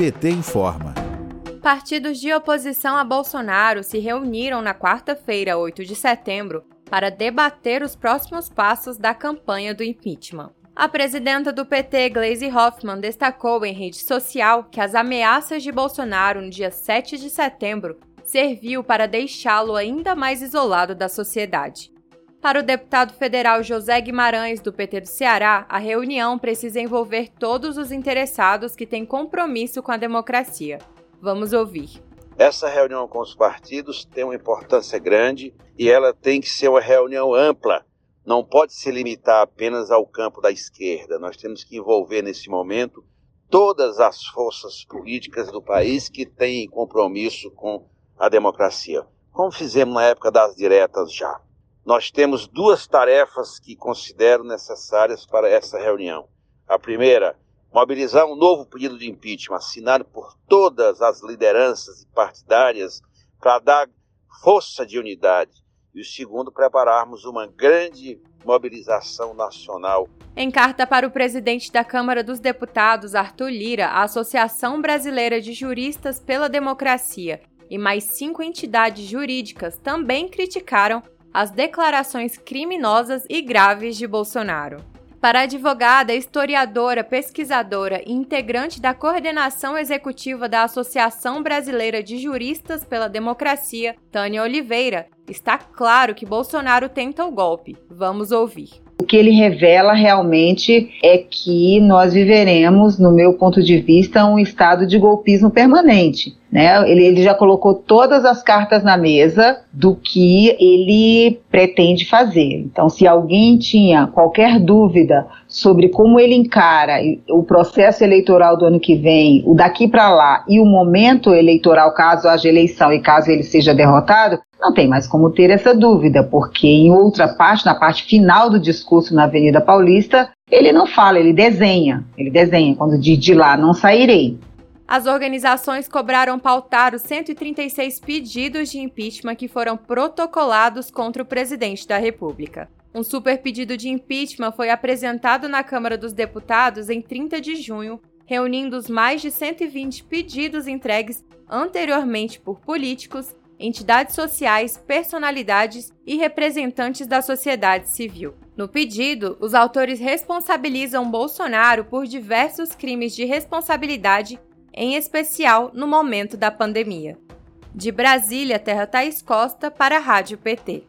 PT informa. Partidos de oposição a Bolsonaro se reuniram na quarta-feira, 8 de setembro, para debater os próximos passos da campanha do impeachment. A presidenta do PT, Gleisi Hoffmann, destacou em rede social que as ameaças de Bolsonaro no dia 7 de setembro serviu para deixá-lo ainda mais isolado da sociedade. Para o deputado federal José Guimarães, do PT do Ceará, a reunião precisa envolver todos os interessados que têm compromisso com a democracia. Vamos ouvir. Essa reunião com os partidos tem uma importância grande e ela tem que ser uma reunião ampla. Não pode se limitar apenas ao campo da esquerda. Nós temos que envolver nesse momento todas as forças políticas do país que têm compromisso com a democracia, como fizemos na época das diretas já. Nós temos duas tarefas que considero necessárias para essa reunião. A primeira, mobilizar um novo pedido de impeachment assinado por todas as lideranças partidárias para dar força de unidade. E o segundo, prepararmos uma grande mobilização nacional. Em carta para o presidente da Câmara dos Deputados, Arthur Lira, a Associação Brasileira de Juristas pela Democracia e mais cinco entidades jurídicas também criticaram as declarações criminosas e graves de Bolsonaro. Para a advogada, historiadora, pesquisadora e integrante da coordenação executiva da Associação Brasileira de Juristas pela Democracia, Tânia Oliveira, está claro que Bolsonaro tenta o golpe. Vamos ouvir. O que ele revela realmente é que nós viveremos, no meu ponto de vista, um estado de golpismo permanente. Né? Ele, ele já colocou todas as cartas na mesa do que ele pretende fazer. Então, se alguém tinha qualquer dúvida sobre como ele encara o processo eleitoral do ano que vem, o daqui para lá e o momento eleitoral, caso haja eleição e caso ele seja derrotado, não tem mais como ter essa dúvida, porque em outra parte, na parte final do discurso na Avenida Paulista, ele não fala, ele desenha. Ele desenha, quando diz de lá não sairei. As organizações cobraram pautar os 136 pedidos de impeachment que foram protocolados contra o presidente da República. Um super pedido de impeachment foi apresentado na Câmara dos Deputados em 30 de junho, reunindo os mais de 120 pedidos entregues anteriormente por políticos, entidades sociais, personalidades e representantes da sociedade civil. No pedido, os autores responsabilizam Bolsonaro por diversos crimes de responsabilidade em especial no momento da pandemia. De Brasília, Terra Thaís Costa, para a Rádio PT.